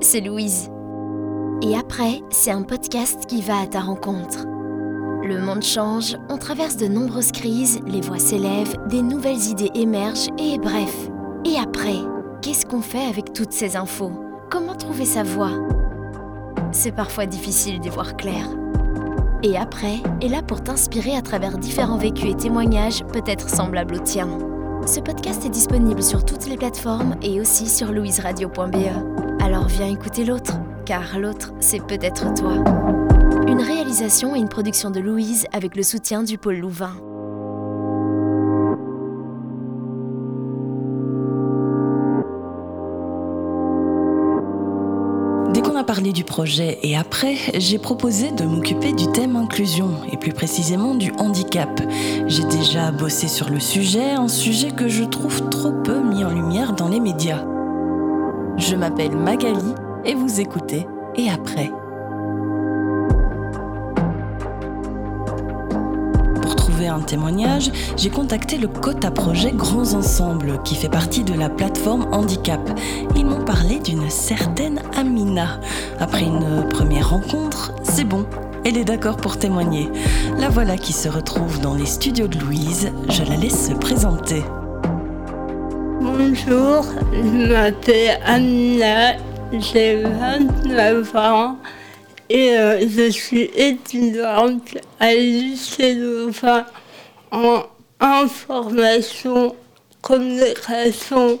c'est Louise. Et après, c'est un podcast qui va à ta rencontre. Le monde change, on traverse de nombreuses crises, les voix s'élèvent, des nouvelles idées émergent et bref. Et après, qu'est-ce qu'on fait avec toutes ces infos? Comment trouver sa voix? C'est parfois difficile d'y voir clair. Et après est là pour t'inspirer à travers différents vécus et témoignages peut-être semblables aux tiens. Ce podcast est disponible sur toutes les plateformes et aussi sur louiseradio.be. Alors viens écouter l'autre, car l'autre, c'est peut-être toi. Une réalisation et une production de Louise avec le soutien du pôle Louvain. Dès qu'on a parlé du projet et après, j'ai proposé de m'occuper du thème inclusion et plus précisément du handicap. J'ai déjà bossé sur le sujet, un sujet que je trouve trop peu mis en lumière dans les médias. Je m'appelle Magali et vous écoutez et après. Pour trouver un témoignage, j'ai contacté le Cota Projet Grands Ensembles qui fait partie de la plateforme Handicap. Ils m'ont parlé d'une certaine Amina. Après une première rencontre, c'est bon. Elle est d'accord pour témoigner. La voilà qui se retrouve dans les studios de Louise. Je la laisse se présenter. Bonjour, je m'appelle Amina, j'ai 29 ans et euh, je suis étudiante à Louvain en information, communication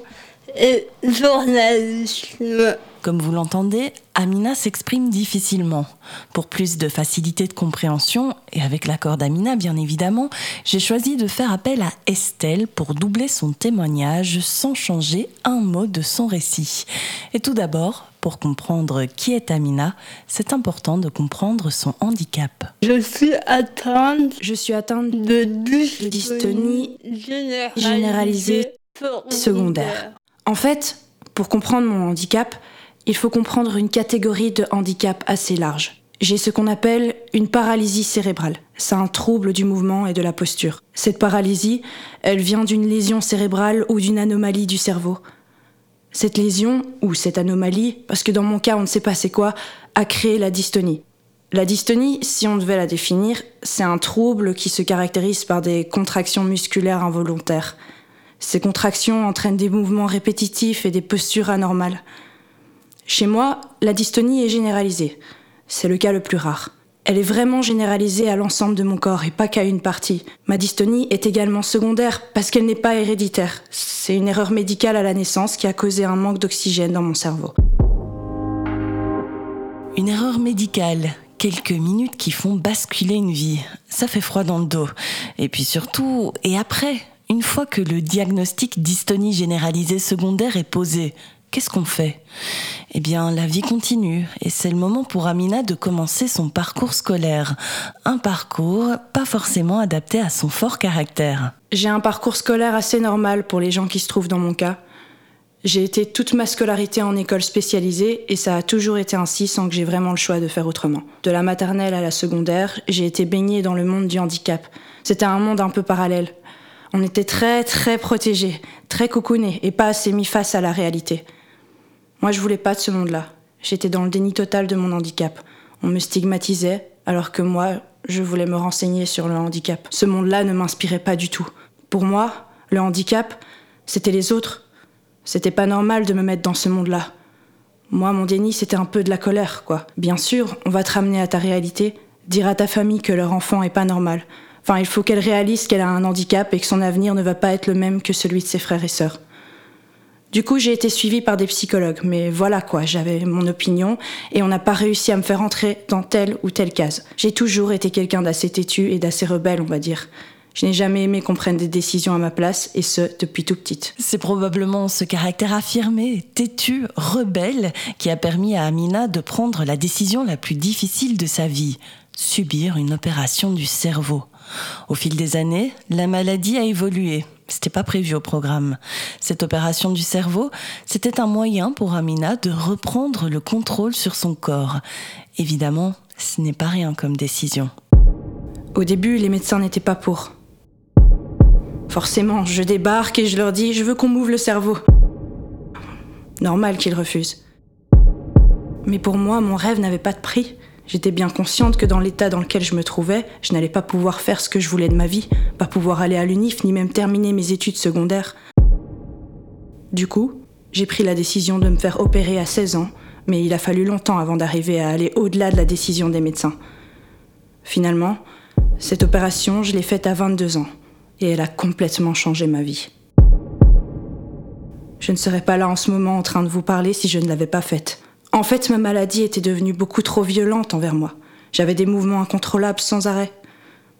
et journalisme. Comme vous l'entendez, Amina s'exprime difficilement. Pour plus de facilité de compréhension, et avec l'accord d'Amina bien évidemment, j'ai choisi de faire appel à Estelle pour doubler son témoignage sans changer un mot de son récit. Et tout d'abord, pour comprendre qui est Amina, c'est important de comprendre son handicap. Je suis atteinte Je suis atteinte de dystonie dystonie généralisée secondaire. En fait, pour comprendre mon handicap, il faut comprendre une catégorie de handicap assez large. J'ai ce qu'on appelle une paralysie cérébrale. C'est un trouble du mouvement et de la posture. Cette paralysie, elle vient d'une lésion cérébrale ou d'une anomalie du cerveau. Cette lésion, ou cette anomalie, parce que dans mon cas on ne sait pas c'est quoi, a créé la dystonie. La dystonie, si on devait la définir, c'est un trouble qui se caractérise par des contractions musculaires involontaires. Ces contractions entraînent des mouvements répétitifs et des postures anormales. Chez moi, la dystonie est généralisée. C'est le cas le plus rare. Elle est vraiment généralisée à l'ensemble de mon corps et pas qu'à une partie. Ma dystonie est également secondaire parce qu'elle n'est pas héréditaire. C'est une erreur médicale à la naissance qui a causé un manque d'oxygène dans mon cerveau. Une erreur médicale. Quelques minutes qui font basculer une vie. Ça fait froid dans le dos. Et puis surtout, et après, une fois que le diagnostic dystonie généralisée secondaire est posé, qu'est-ce qu'on fait? Eh bien, la vie continue et c'est le moment pour Amina de commencer son parcours scolaire. Un parcours pas forcément adapté à son fort caractère. J'ai un parcours scolaire assez normal pour les gens qui se trouvent dans mon cas. J'ai été toute ma scolarité en école spécialisée et ça a toujours été ainsi sans que j'ai vraiment le choix de faire autrement. De la maternelle à la secondaire, j'ai été baignée dans le monde du handicap. C'était un monde un peu parallèle. On était très très protégés, très coucounés et pas assez mis face à la réalité. Moi je voulais pas de ce monde-là. J'étais dans le déni total de mon handicap. On me stigmatisait alors que moi je voulais me renseigner sur le handicap. Ce monde-là ne m'inspirait pas du tout. Pour moi, le handicap, c'était les autres. C'était pas normal de me mettre dans ce monde-là. Moi, mon déni, c'était un peu de la colère, quoi. Bien sûr, on va te ramener à ta réalité, dire à ta famille que leur enfant est pas normal. Enfin, il faut qu'elle réalise qu'elle a un handicap et que son avenir ne va pas être le même que celui de ses frères et sœurs. Du coup, j'ai été suivie par des psychologues, mais voilà quoi, j'avais mon opinion et on n'a pas réussi à me faire entrer dans telle ou telle case. J'ai toujours été quelqu'un d'assez têtu et d'assez rebelle, on va dire. Je n'ai jamais aimé qu'on prenne des décisions à ma place, et ce, depuis tout petite. C'est probablement ce caractère affirmé, têtu, rebelle, qui a permis à Amina de prendre la décision la plus difficile de sa vie, subir une opération du cerveau. Au fil des années, la maladie a évolué. C'était pas prévu au programme. Cette opération du cerveau, c'était un moyen pour Amina de reprendre le contrôle sur son corps. Évidemment, ce n'est pas rien comme décision. Au début, les médecins n'étaient pas pour. Forcément, je débarque et je leur dis Je veux qu'on m'ouvre le cerveau. Normal qu'ils refusent. Mais pour moi, mon rêve n'avait pas de prix. J'étais bien consciente que dans l'état dans lequel je me trouvais, je n'allais pas pouvoir faire ce que je voulais de ma vie, pas pouvoir aller à l'UNIF ni même terminer mes études secondaires. Du coup, j'ai pris la décision de me faire opérer à 16 ans, mais il a fallu longtemps avant d'arriver à aller au-delà de la décision des médecins. Finalement, cette opération, je l'ai faite à 22 ans, et elle a complètement changé ma vie. Je ne serais pas là en ce moment en train de vous parler si je ne l'avais pas faite. En fait, ma maladie était devenue beaucoup trop violente envers moi. J'avais des mouvements incontrôlables sans arrêt.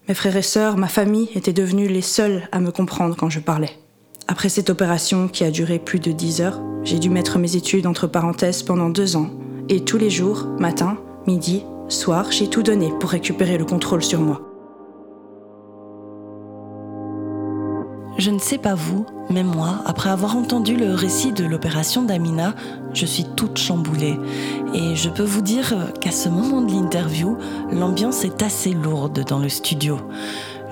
Mes frères et sœurs, ma famille étaient devenus les seuls à me comprendre quand je parlais. Après cette opération qui a duré plus de 10 heures, j'ai dû mettre mes études entre parenthèses pendant deux ans. Et tous les jours, matin, midi, soir, j'ai tout donné pour récupérer le contrôle sur moi. Je ne sais pas vous, mais moi, après avoir entendu le récit de l'opération d'Amina, je suis toute chamboulée. Et je peux vous dire qu'à ce moment de l'interview, l'ambiance est assez lourde dans le studio.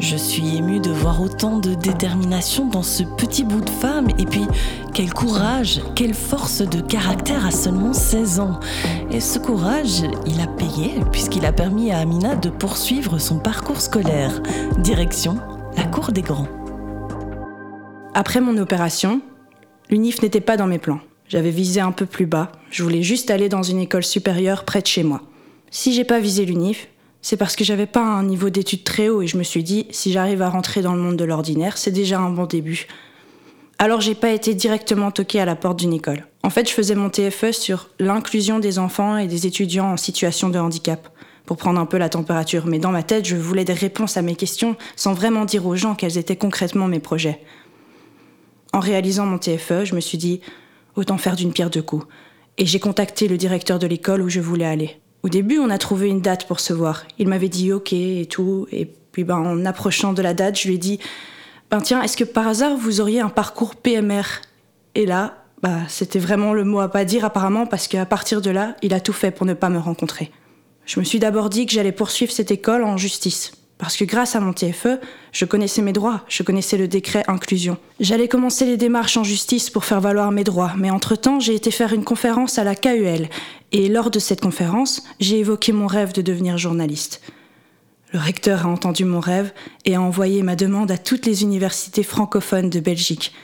Je suis émue de voir autant de détermination dans ce petit bout de femme et puis quel courage, quelle force de caractère à seulement 16 ans. Et ce courage, il a payé puisqu'il a permis à Amina de poursuivre son parcours scolaire. Direction la cour des grands. Après mon opération, l'UNIF n'était pas dans mes plans. J'avais visé un peu plus bas. Je voulais juste aller dans une école supérieure près de chez moi. Si j'ai pas visé l'UNIF, c'est parce que j'avais pas un niveau d'études très haut et je me suis dit, si j'arrive à rentrer dans le monde de l'ordinaire, c'est déjà un bon début. Alors j'ai pas été directement toquée à la porte d'une école. En fait, je faisais mon TFE sur l'inclusion des enfants et des étudiants en situation de handicap, pour prendre un peu la température. Mais dans ma tête, je voulais des réponses à mes questions sans vraiment dire aux gens quels étaient concrètement mes projets. En réalisant mon TFE, je me suis dit, autant faire d'une pierre deux coups. Et j'ai contacté le directeur de l'école où je voulais aller. Au début, on a trouvé une date pour se voir. Il m'avait dit OK et tout. Et puis, ben, en approchant de la date, je lui ai dit, ben tiens, est-ce que par hasard vous auriez un parcours PMR Et là, bah, c'était vraiment le mot à pas dire apparemment parce qu'à partir de là, il a tout fait pour ne pas me rencontrer. Je me suis d'abord dit que j'allais poursuivre cette école en justice. Parce que grâce à mon TFE, je connaissais mes droits, je connaissais le décret inclusion. J'allais commencer les démarches en justice pour faire valoir mes droits, mais entre-temps, j'ai été faire une conférence à la KUL, et lors de cette conférence, j'ai évoqué mon rêve de devenir journaliste. Le recteur a entendu mon rêve et a envoyé ma demande à toutes les universités francophones de Belgique.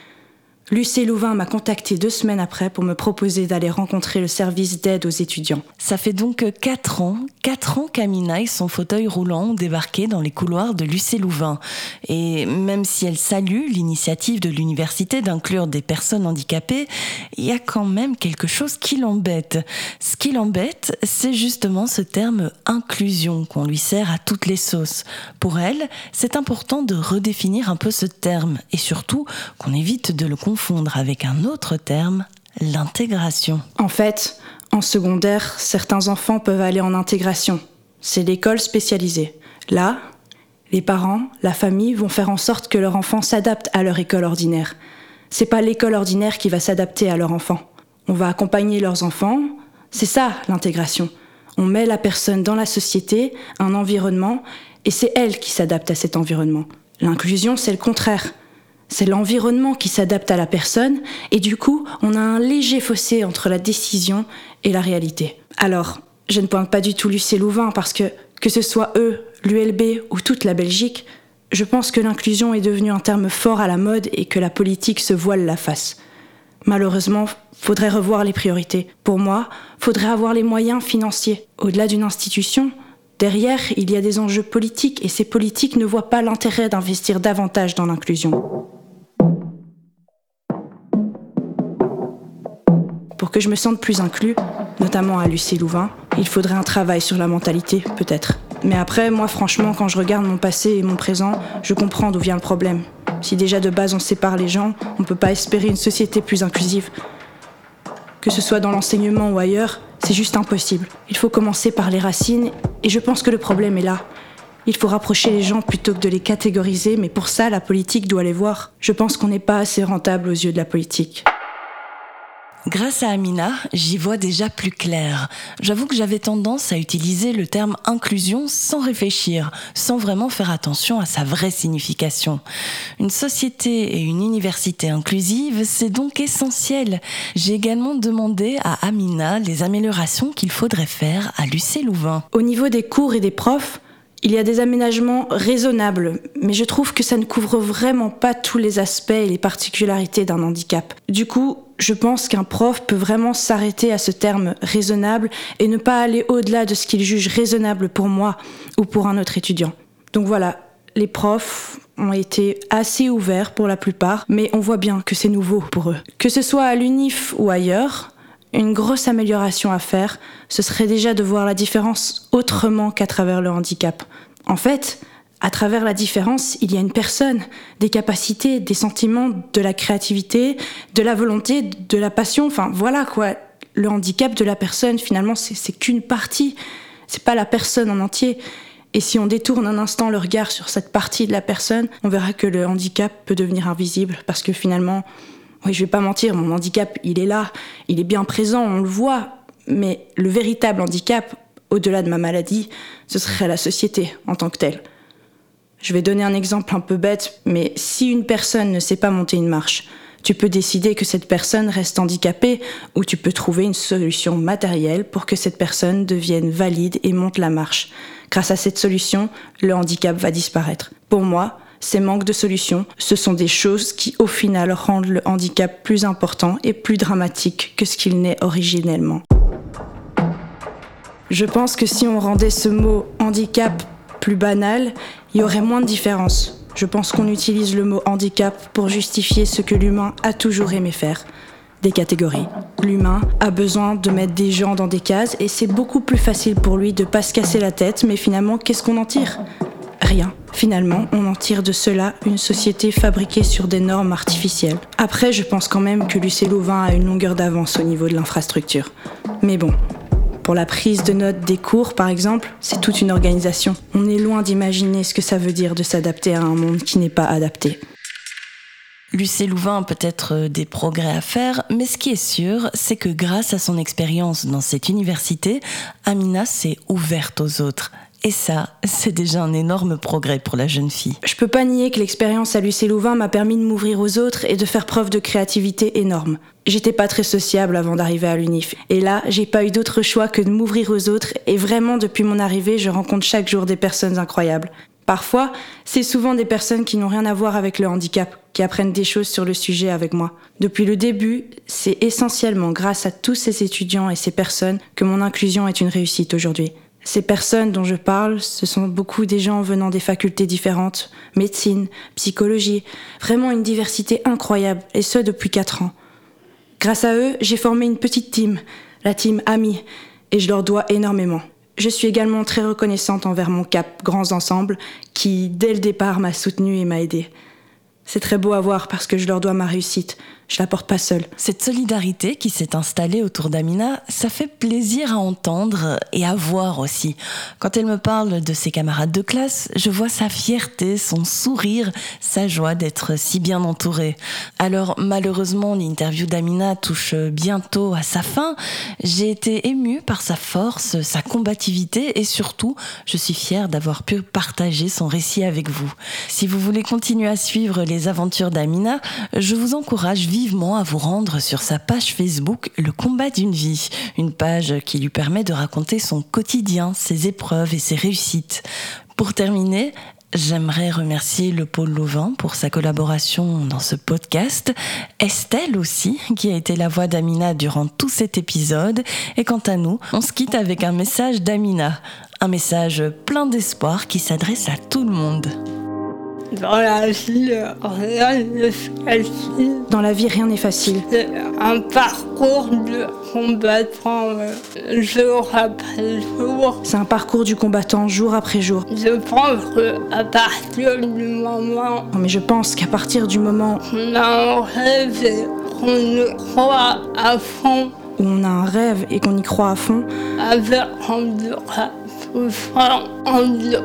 Lucie Louvain m'a contacté deux semaines après pour me proposer d'aller rencontrer le service d'aide aux étudiants. Ça fait donc quatre ans, quatre ans qu'Amina et son fauteuil roulant ont débarqué dans les couloirs de Lucie Louvain. Et même si elle salue l'initiative de l'université d'inclure des personnes handicapées, il y a quand même quelque chose qui l'embête. Ce qui l'embête, c'est justement ce terme inclusion qu'on lui sert à toutes les sauces. Pour elle, c'est important de redéfinir un peu ce terme et surtout qu'on évite de le confondre avec un autre terme, l'intégration. En fait, en secondaire, certains enfants peuvent aller en intégration. C'est l'école spécialisée. Là, les parents, la famille vont faire en sorte que leur enfant s'adapte à leur école ordinaire. C'est pas l'école ordinaire qui va s'adapter à leur enfant. On va accompagner leurs enfants. C'est ça l'intégration. On met la personne dans la société, un environnement, et c'est elle qui s'adapte à cet environnement. L'inclusion, c'est le contraire. C'est l'environnement qui s'adapte à la personne et du coup, on a un léger fossé entre la décision et la réalité. Alors, je ne pointe pas du tout Lucie Louvain parce que, que ce soit eux, l'ULB ou toute la Belgique, je pense que l'inclusion est devenue un terme fort à la mode et que la politique se voile la face. Malheureusement, faudrait revoir les priorités. Pour moi, faudrait avoir les moyens financiers. Au-delà d'une institution, derrière, il y a des enjeux politiques et ces politiques ne voient pas l'intérêt d'investir davantage dans l'inclusion. Pour que je me sente plus inclus, notamment à Lucie Louvain, il faudrait un travail sur la mentalité, peut-être. Mais après, moi franchement, quand je regarde mon passé et mon présent, je comprends d'où vient le problème. Si déjà de base on sépare les gens, on ne peut pas espérer une société plus inclusive. Que ce soit dans l'enseignement ou ailleurs, c'est juste impossible. Il faut commencer par les racines, et je pense que le problème est là. Il faut rapprocher les gens plutôt que de les catégoriser, mais pour ça, la politique doit les voir. Je pense qu'on n'est pas assez rentable aux yeux de la politique. Grâce à Amina, j'y vois déjà plus clair. J'avoue que j'avais tendance à utiliser le terme inclusion sans réfléchir, sans vraiment faire attention à sa vraie signification. Une société et une université inclusive, c'est donc essentiel. J'ai également demandé à Amina les améliorations qu'il faudrait faire à l'UC Louvain. Au niveau des cours et des profs, il y a des aménagements raisonnables, mais je trouve que ça ne couvre vraiment pas tous les aspects et les particularités d'un handicap. Du coup, je pense qu'un prof peut vraiment s'arrêter à ce terme raisonnable et ne pas aller au-delà de ce qu'il juge raisonnable pour moi ou pour un autre étudiant. Donc voilà, les profs ont été assez ouverts pour la plupart, mais on voit bien que c'est nouveau pour eux. Que ce soit à l'UNIF ou ailleurs, une grosse amélioration à faire, ce serait déjà de voir la différence autrement qu'à travers le handicap. En fait, à travers la différence, il y a une personne, des capacités, des sentiments, de la créativité, de la volonté, de la passion. Enfin, voilà quoi. Le handicap de la personne, finalement, c'est qu'une partie. C'est pas la personne en entier. Et si on détourne un instant le regard sur cette partie de la personne, on verra que le handicap peut devenir invisible parce que finalement, oui, je vais pas mentir, mon handicap, il est là, il est bien présent, on le voit. Mais le véritable handicap, au-delà de ma maladie, ce serait la société en tant que telle. Je vais donner un exemple un peu bête, mais si une personne ne sait pas monter une marche, tu peux décider que cette personne reste handicapée ou tu peux trouver une solution matérielle pour que cette personne devienne valide et monte la marche. Grâce à cette solution, le handicap va disparaître. Pour moi, ces manques de solutions, ce sont des choses qui au final rendent le handicap plus important et plus dramatique que ce qu'il n'est originellement. Je pense que si on rendait ce mot handicap plus banal, il y aurait moins de différence. Je pense qu'on utilise le mot handicap pour justifier ce que l'humain a toujours aimé faire. Des catégories. L'humain a besoin de mettre des gens dans des cases et c'est beaucoup plus facile pour lui de pas se casser la tête, mais finalement, qu'est-ce qu'on en tire? Rien. Finalement, on en tire de cela une société fabriquée sur des normes artificielles. Après, je pense quand même que Lucé Louvain a une longueur d'avance au niveau de l'infrastructure. Mais bon, pour la prise de notes des cours, par exemple, c'est toute une organisation. On est loin d'imaginer ce que ça veut dire de s'adapter à un monde qui n'est pas adapté. Lucé Louvain a peut-être euh, des progrès à faire, mais ce qui est sûr, c'est que grâce à son expérience dans cette université, Amina s'est ouverte aux autres. Et ça, c'est déjà un énorme progrès pour la jeune fille. Je peux pas nier que l'expérience à l'UC Louvain m'a permis de m'ouvrir aux autres et de faire preuve de créativité énorme. J'étais pas très sociable avant d'arriver à l'UNIF. Et là, j'ai pas eu d'autre choix que de m'ouvrir aux autres et vraiment depuis mon arrivée, je rencontre chaque jour des personnes incroyables. Parfois, c'est souvent des personnes qui n'ont rien à voir avec le handicap, qui apprennent des choses sur le sujet avec moi. Depuis le début, c'est essentiellement grâce à tous ces étudiants et ces personnes que mon inclusion est une réussite aujourd'hui. Ces personnes dont je parle, ce sont beaucoup des gens venant des facultés différentes, médecine, psychologie, vraiment une diversité incroyable, et ce depuis quatre ans. Grâce à eux, j'ai formé une petite team, la team Ami, et je leur dois énormément. Je suis également très reconnaissante envers mon CAP Grands Ensembles, qui, dès le départ, m'a soutenue et m'a aidée. C'est très beau à voir parce que je leur dois ma réussite. Je la porte pas seule. Cette solidarité qui s'est installée autour d'Amina, ça fait plaisir à entendre et à voir aussi. Quand elle me parle de ses camarades de classe, je vois sa fierté, son sourire, sa joie d'être si bien entourée. Alors malheureusement, l'interview d'Amina touche bientôt à sa fin. J'ai été émue par sa force, sa combativité et surtout, je suis fière d'avoir pu partager son récit avec vous. Si vous voulez continuer à suivre les aventures d'Amina, je vous encourage vivement à vous rendre sur sa page Facebook Le combat d'une vie, une page qui lui permet de raconter son quotidien, ses épreuves et ses réussites. Pour terminer, J'aimerais remercier le pôle Louvain pour sa collaboration dans ce podcast, Estelle aussi, qui a été la voix d'Amina durant tout cet épisode, et quant à nous, on se quitte avec un message d'Amina, un message plein d'espoir qui s'adresse à tout le monde. Dans la vie, rien n'est facile. Dans la vie, rien n'est facile. C'est un parcours de combattant euh, jour après jour. C'est un parcours du combattant jour après jour. Je pense qu'à partir du moment Non, mais je pense qu'à partir du moment qu'on a un rêve et qu'on y croit à fond, où on a un rêve et qu'on y croit à fond, avec handicap handicap,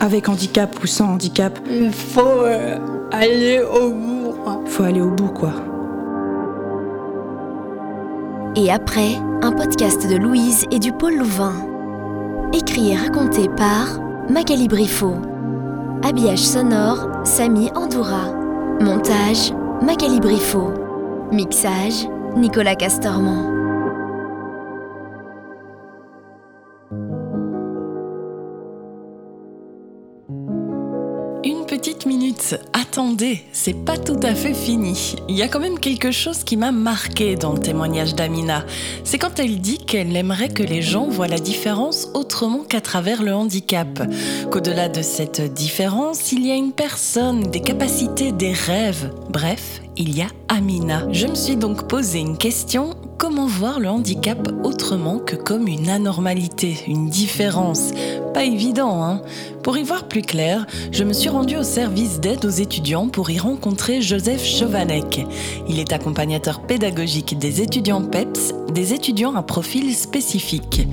avec handicap ou sans handicap, il faut euh, aller au bout. quoi. faut aller au bout, quoi. Et après, un podcast de Louise et du Pôle Louvain. Écrit et raconté par Magali Briffaut. Habillage sonore, Samy Andoura. Montage, Magali Briffaut. Mixage, Nicolas Castormont. Attendez, c'est pas tout à fait fini. Il y a quand même quelque chose qui m'a marqué dans le témoignage d'Amina. C'est quand elle dit qu'elle aimerait que les gens voient la différence autrement qu'à travers le handicap. Qu'au-delà de cette différence, il y a une personne, des capacités, des rêves. Bref, il y a Amina. Je me suis donc posé une question comment voir le handicap autrement que comme une anormalité, une différence? Pas évident, hein Pour y voir plus clair, je me suis rendu au service d'aide aux étudiants pour y rencontrer Joseph Chovanec. Il est accompagnateur pédagogique des étudiants PEPS, des étudiants à profil spécifique.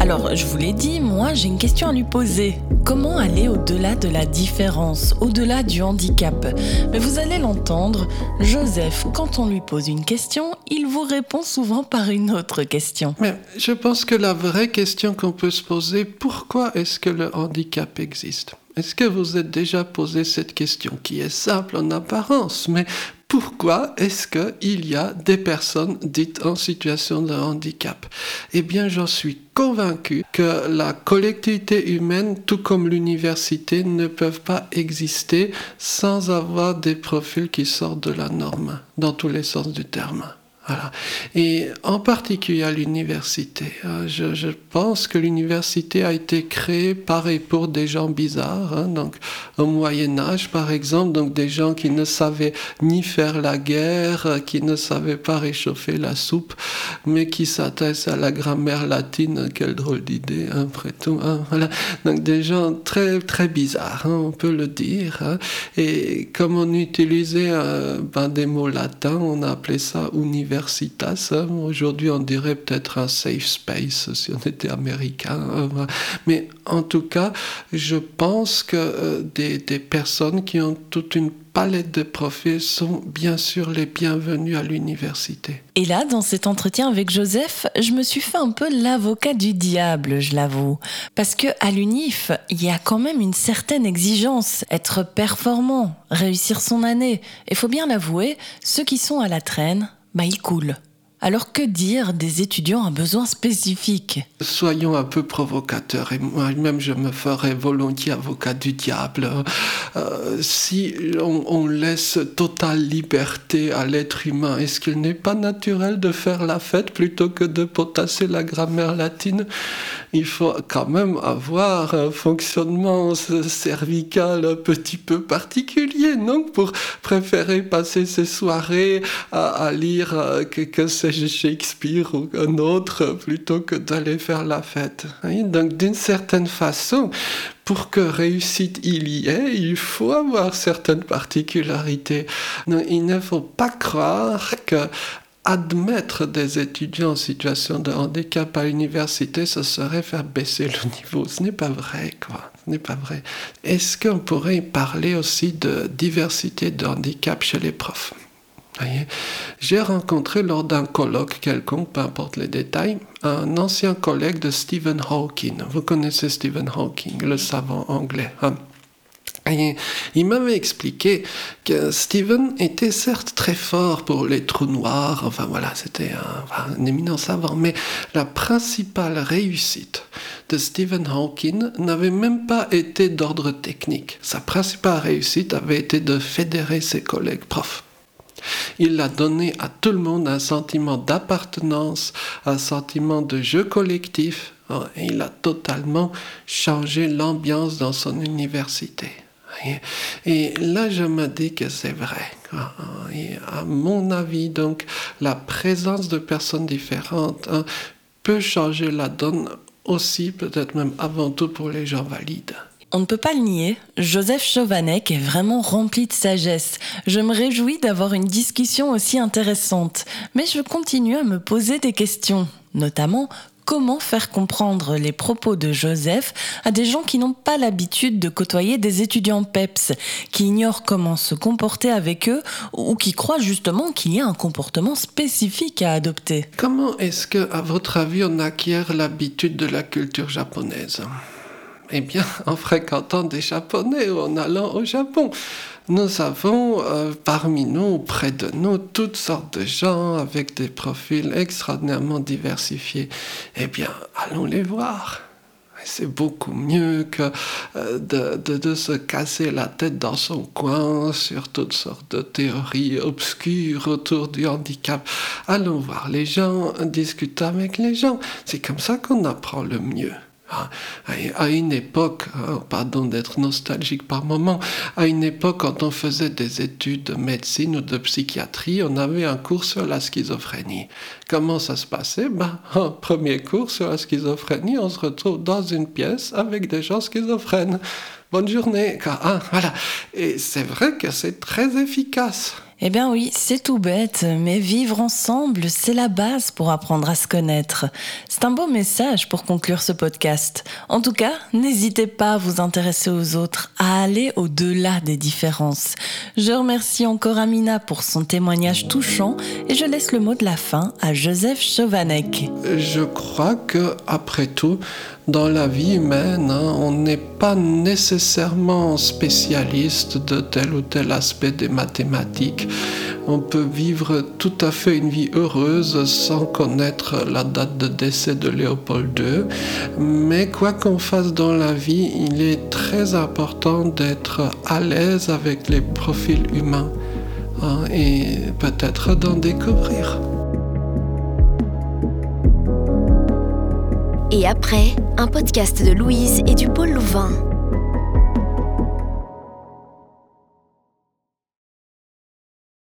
Alors, je vous l'ai dit, moi j'ai une question à lui poser. Comment aller au-delà de la différence, au-delà du handicap? Mais vous allez l'entendre, Joseph, quand on lui pose une question, il vous répond souvent par une autre question. Mais je pense que la vraie question qu'on peut se poser, pourquoi est-ce que le handicap existe? Est-ce que vous êtes déjà posé cette question qui est simple en apparence, mais pourquoi est-ce qu'il y a des personnes dites en situation de handicap? Eh bien, j'en suis convaincu que la collectivité humaine, tout comme l'université, ne peuvent pas exister sans avoir des profils qui sortent de la norme, dans tous les sens du terme. Et en particulier à l'université. Euh, je, pense que l'université a été créée par et pour des gens bizarres. Hein, donc au Moyen Âge, par exemple, donc des gens qui ne savaient ni faire la guerre, qui ne savaient pas réchauffer la soupe, mais qui s'intéressent à la grammaire latine. Quelle drôle d'idée, hein, après tout. Hein. Donc des gens très très bizarres, hein, on peut le dire. Hein. Et comme on utilisait euh, ben, des mots latins, on a appelé ça université universitas. Aujourd'hui, on dirait peut-être un safe space si on était américain. Mais en tout cas, je pense que euh, des, personnes qui ont toute une palette de profils sont bien sûr les bienvenus à l'université. Et là, dans cet entretien avec Joseph, je me suis fait un peu l'avocat du diable, je l'avoue. Parce que à l'UNIF, il y a quand même une certaine exigence, être performant, réussir son année. Et faut bien l'avouer, ceux qui sont à la traîne, bah, il coule. Alors que dire des étudiants à besoins spécifiques? Soyons un peu provocateurs, et moi-même je me ferais volontiers avocat du diable. Euh, si on, laisse totale liberté à l'être humain, est-ce qu'il n'est pas naturel de faire la fête plutôt que de potasser la grammaire latine? Il faut quand même avoir un fonctionnement cervical un petit peu particulier, non? Pour préférer passer ses soirées à, lire euh, que Shakespeare ou un autre plutôt que d'aller faire la fête. Donc d'une certaine façon, pour que réussite il y ait, il faut avoir certaines particularités. il ne faut pas croire que admettre des étudiants en situation de handicap à l'université, ce serait faire baisser le niveau. Ce n'est pas vrai, quoi. Ce n'est pas vrai. Est-ce qu'on pourrait parler aussi de diversité de handicap chez les profs? J'ai rencontré lors d'un colloque quelconque, peu importe les détails, un ancien collègue de Stephen Hawking. Vous connaissez Stephen Hawking, le savant anglais. Hein? il m'avait expliqué que Stephen était certes très fort pour les trous noirs, enfin voilà, c'était un, un, éminent savant, mais la principale réussite de Stephen Hawking n'avait même pas été d'ordre technique. Sa principale réussite avait été de fédérer ses collègues profs. Il a donné à tout le monde un sentiment d'appartenance, un sentiment de jeu collectif. Oh, et il a totalement changé l'ambiance dans son université. Et là, je me dis que c'est vrai. Et à mon avis, donc, la présence de personnes différentes hein, peut changer la donne aussi, peut-être même avant tout pour les gens valides. On ne peut pas le nier, Joseph Chauvanec est vraiment rempli de sagesse. Je me réjouis d'avoir une discussion aussi intéressante, mais je continue à me poser des questions, notamment comment faire comprendre les propos de Joseph à des gens qui n'ont pas l'habitude de côtoyer des étudiants PEPS, qui ignorent comment se comporter avec eux ou qui croient justement qu'il y a un comportement spécifique à adopter. Comment est-ce que, à votre avis, on acquiert l'habitude de la culture japonaise? Eh bien, en fréquentant des Japonais ou en allant au Japon nous avons euh, parmi nous, près de nous, toutes sortes de gens avec des profils extraordinairement diversifiés. Eh bien, allons les voir. C'est beaucoup mieux que euh, de, de, se casser la tête dans son coin sur toutes sortes de théories obscures autour du handicap. Allons voir les gens, discuter avec les gens. C'est comme ça qu'on apprend le mieux. À une époque, hein, pardon d'être nostalgique par moment, à une époque quand on faisait des études de médecine ou de psychiatrie, on avait un cours sur la schizophrénie. Comment ça se passait? Ben, Un premier cours sur la schizophrénie, on se retrouve dans une pièce avec des gens schizophrènes. Bonne journée. Ah, voilà. Et c'est vrai que c'est très efficace. Eh bien oui, c'est tout bête, mais vivre ensemble, c'est la base pour apprendre à se connaître. C'est un beau message pour conclure ce podcast. En tout cas, n'hésitez pas à vous intéresser aux autres, à aller au-delà des différences. Je remercie encore Amina pour son témoignage touchant et je laisse le mot de la fin à Joseph Chauvanec. Je crois que, après tout, dans la vie humaine, hein, on n'est pas nécessairement spécialiste de tel ou tel aspect des mathématiques. On peut vivre tout à fait une vie heureuse sans connaître la date de décès de Léopold II. Mais quoi qu'on fasse dans la vie, il est très important d'être à l'aise avec les profils humains hein, et peut-être d'en découvrir. Et après, un podcast de Louise et du Pôle Louvain.